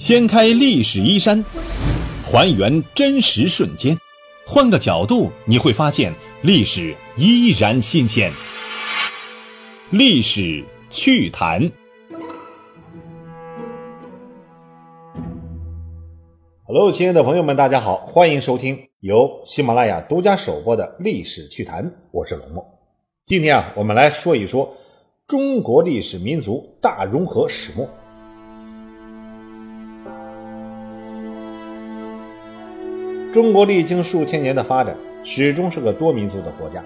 掀开历史衣衫，还原真实瞬间，换个角度你会发现历史依然新鲜。历史趣谈。Hello，亲爱的朋友们，大家好，欢迎收听由喜马拉雅独家首播的《历史趣谈》，我是龙墨。今天啊，我们来说一说中国历史民族大融合始末。中国历经数千年的发展，始终是个多民族的国家。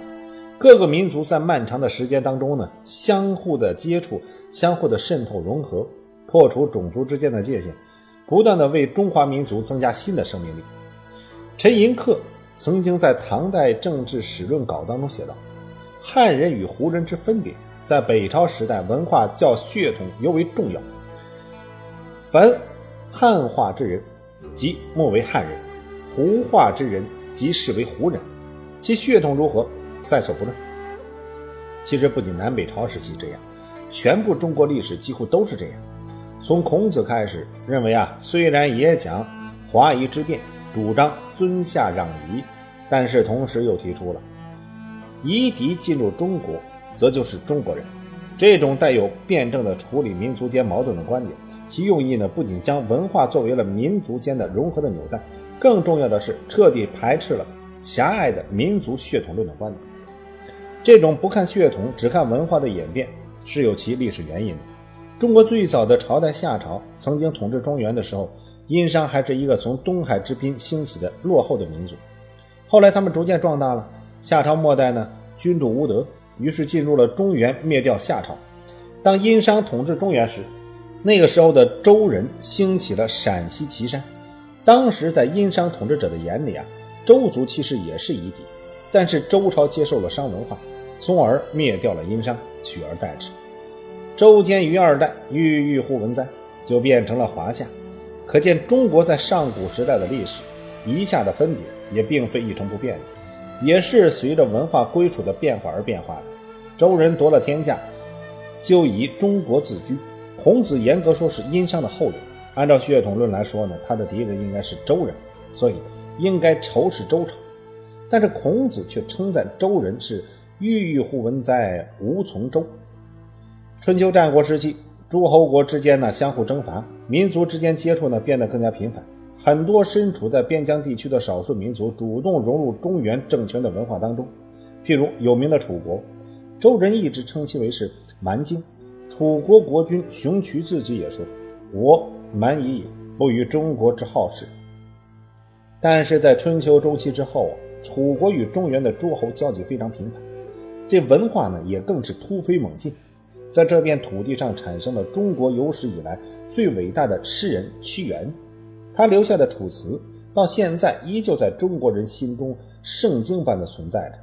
各个民族在漫长的时间当中呢，相互的接触、相互的渗透融合，破除种族之间的界限，不断的为中华民族增加新的生命力。陈寅恪曾经在唐代政治史论稿当中写道：“汉人与胡人之分别，在北朝时代文化较血统尤为重要。凡汉化之人，即莫为汉人。”胡化之人即视为胡人，其血统如何在所不论。其实不仅南北朝时期这样，全部中国历史几乎都是这样。从孔子开始，认为啊，虽然也讲华夷之辩，主张尊下攘夷，但是同时又提出了夷狄进入中国，则就是中国人。这种带有辩证的处理民族间矛盾的观点，其用意呢，不仅将文化作为了民族间的融合的纽带。更重要的是，彻底排斥了狭隘的民族血统论的观点。这种不看血统，只看文化的演变，是有其历史原因的。中国最早的朝代夏朝曾经统治中原的时候，殷商还是一个从东海之滨兴起的落后的民族。后来他们逐渐壮大了。夏朝末代呢，君主无德，于是进入了中原，灭掉夏朝。当殷商统治中原时，那个时候的周人兴起了陕西岐山。当时在殷商统治者的眼里啊，周族其实也是夷狄，但是周朝接受了商文化，从而灭掉了殷商，取而代之。周兼于二代，郁郁乎文哉，就变成了华夏。可见中国在上古时代的历史，夷夏的分别也并非一成不变的，也是随着文化归属的变化而变化的。周人夺了天下，就以中国自居。孔子严格说是殷商的后人。按照血统论来说呢，他的敌人应该是周人，所以应该仇视周朝。但是孔子却称赞周人是郁郁乎文哉，无从周。春秋战国时期，诸侯国之间呢相互征伐，民族之间接触呢变得更加频繁。很多身处在边疆地区的少数民族主动融入中原政权的文化当中。譬如有名的楚国，周人一直称其为是蛮荆。楚国国君熊渠自己也说：“我。”蛮夷也，不与中国之好事。但是在春秋中期之后，楚国与中原的诸侯交集非常频繁，这文化呢也更是突飞猛进，在这片土地上产生了中国有史以来最伟大的诗人屈原，他留下的《楚辞》到现在依旧在中国人心中圣经般的存在着。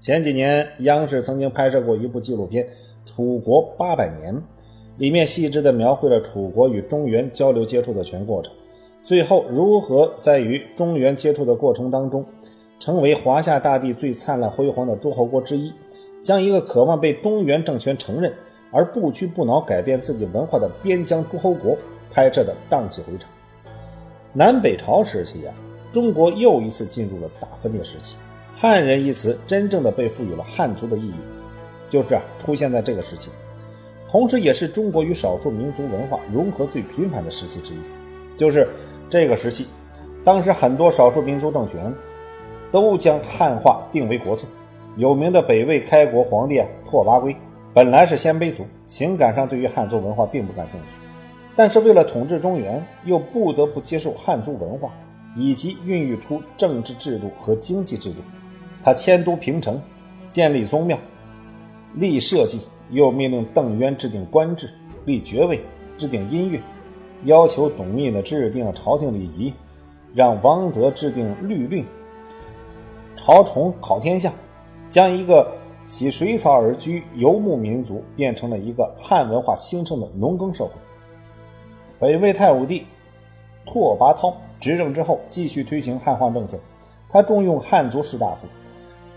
前几年央视曾经拍摄过一部纪录片《楚国八百年》。里面细致地描绘了楚国与中原交流接触的全过程，最后如何在与中原接触的过程当中，成为华夏大地最灿烂辉煌的诸侯国之一，将一个渴望被中原政权承认而不屈不挠改变自己文化的边疆诸侯国拍摄的荡气回肠。南北朝时期啊，中国又一次进入了大分裂时期，汉人一词真正的被赋予了汉族的意义，就是啊出现在这个时期。同时，也是中国与少数民族文化融合最频繁的时期之一。就是这个时期，当时很多少数民族政权都将汉化定为国策。有名的北魏开国皇帝拓跋圭，本来是鲜卑族，情感上对于汉族文化并不感兴趣，但是为了统治中原，又不得不接受汉族文化，以及孕育出政治制度和经济制度。他迁都平城，建立宗庙，立社稷。又命令邓渊制定官制、立爵位、制定音乐，要求董密呢制定朝廷礼仪，让王德制定律令。曹崇考天下，将一个习水草而居游牧民族变成了一个汉文化兴盛的农耕社会。北魏太武帝拓跋焘执政之后，继续推行汉化政策，他重用汉族士大夫，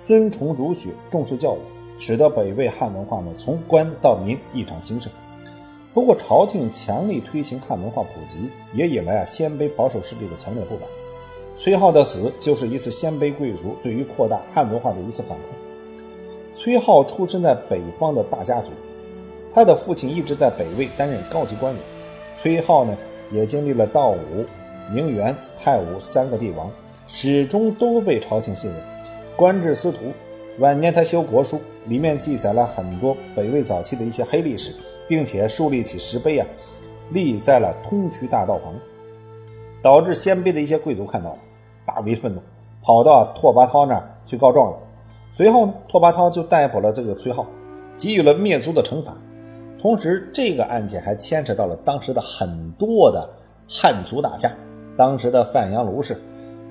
尊崇儒学，重视教育。使得北魏汉文化呢从官到民异常兴盛。不过，朝廷强力推行汉文化普及，也引来啊鲜卑保守势力的强烈不满。崔浩的死就是一次鲜卑贵族对于扩大汉文化的一次反抗。崔浩出身在北方的大家族，他的父亲一直在北魏担任高级官员。崔浩呢，也经历了道武、宁元、太武三个帝王，始终都被朝廷信任，官至司徒。晚年他修国书，里面记载了很多北魏早期的一些黑历史。并且树立起石碑啊，立在了通衢大道旁，导致鲜卑的一些贵族看到了，大为愤怒，跑到拓跋焘那儿去告状了。随后，拓跋焘就逮捕了这个崔浩，给予了灭族的惩罚。同时，这个案件还牵扯到了当时的很多的汉族大家，当时的范阳卢氏、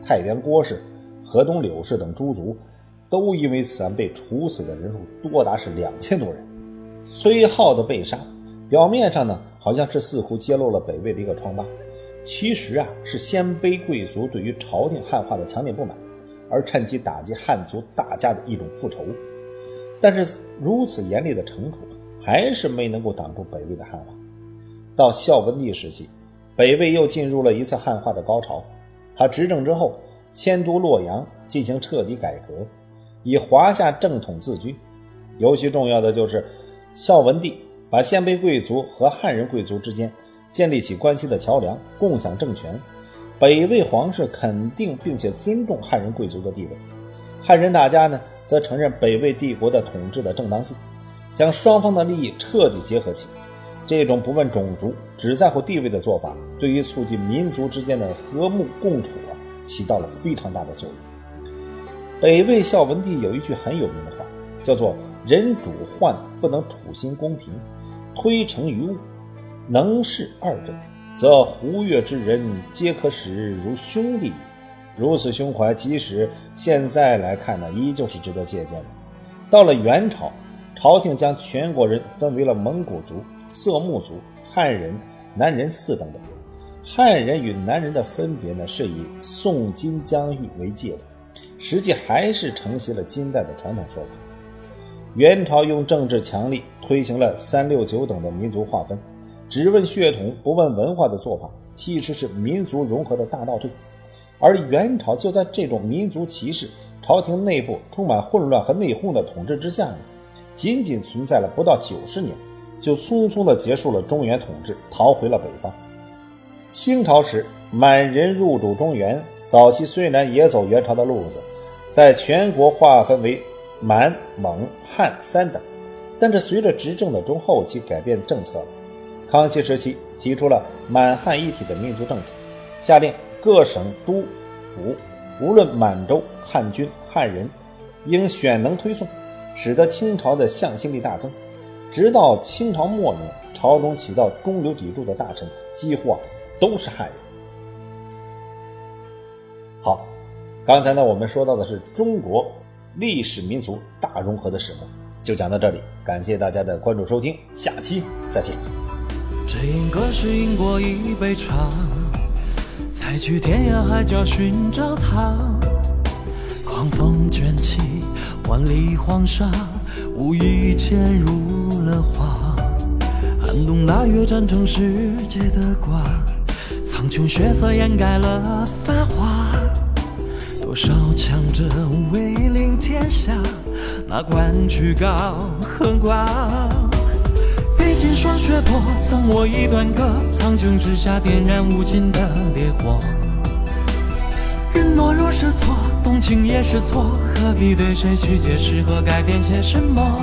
太原郭氏、河东柳氏等诸族，都因为此案被处死的人数多达是两千多人。崔浩的被杀，表面上呢好像是似乎揭露了北魏的一个疮疤，其实啊是鲜卑贵族对于朝廷汉化的强烈不满，而趁机打击汉族大家的一种复仇。但是如此严厉的惩处，还是没能够挡住北魏的汉化。到孝文帝时期，北魏又进入了一次汉化的高潮。他执政之后，迁都洛阳，进行彻底改革，以华夏正统自居。尤其重要的就是。孝文帝把鲜卑贵族和汉人贵族之间建立起关系的桥梁，共享政权。北魏皇室肯定并且尊重汉人贵族的地位，汉人大家呢则承认北魏帝国的统治的正当性，将双方的利益彻底结合起。这种不问种族、只在乎地位的做法，对于促进民族之间的和睦共处啊，起到了非常大的作用。北魏孝文帝有一句很有名的话，叫做。人主患不能处心公平，推诚于物，能事二者，则胡越之人皆可使如兄弟。如此胸怀，即使现在来看呢，依旧是值得借鉴的。到了元朝，朝廷将全国人分为了蒙古族、色目族、汉人、南人四等等。汉人与南人的分别呢，是以宋金疆域为界的，实际还是承袭了金代的传统说法。元朝用政治强力推行了三六九等的民族划分，只问血统不问文化的做法，其实是民族融合的大倒退。而元朝就在这种民族歧视、朝廷内部充满混乱和内讧的统治之下呢，仅仅存在了不到九十年，就匆匆地结束了中原统治，逃回了北方。清朝时，满人入主中原，早期虽然也走元朝的路子，在全国划分为。满、蒙、汉三等，但是随着执政的中后期改变政策。康熙时期提出了满汉一体的民族政策，下令各省督府无论满洲汉军汉人，应选能推送，使得清朝的向心力大增。直到清朝末年，朝中起到中流砥柱的大臣几乎啊都是汉人。好，刚才呢我们说到的是中国。历史民族大融合的始末就讲到这里，感谢大家的关注收听，下期再见。这应该是饮过一杯茶，再去天涯海角寻找他。狂风卷起万里黄沙，无意间入了画。寒冬腊月战成世界的瓜，苍穹血色掩盖了繁华。多少强者威临天下，哪管曲高和寡？北京霜雪破，赠我一段歌，苍穹之下点燃无尽的烈火。人懦弱是错，动情也是错，何必对谁去解释和改变些什么？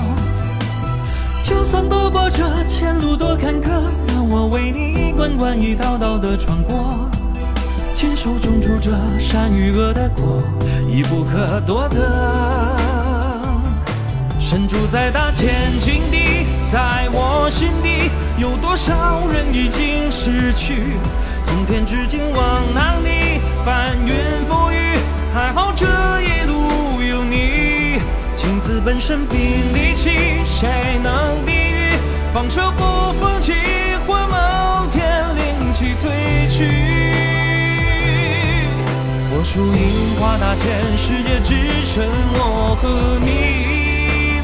就算多波折，前路多坎坷，让我为你一关关、一道道的穿过。亲手种出这善与恶的果，已不可多得。身处在大千境地，在我心底，有多少人已经逝去？通天之境往哪里？翻云覆雨，还好这一路有你。情字本身并力气，谁能抵御？放手不放弃，或某天灵气褪去。我数樱花大千，世界只剩我和你。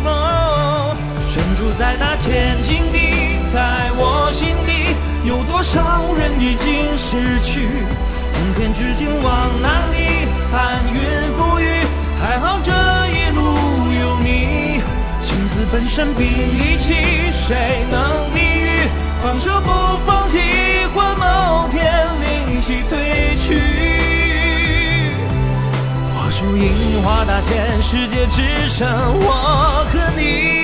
身处在大千境地，在我心。底，有多少人已经失去。通天至今往哪里？翻云覆雨，还好这一路有你。情字本身比力气，谁能抵御？放手不放弃，换某天灵犀褪去。火树银花大千，世界只剩我和你。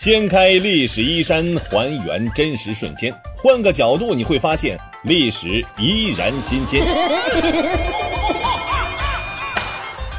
掀开历史衣衫，还原真实瞬间，换个角度你会发现历史依然新鲜。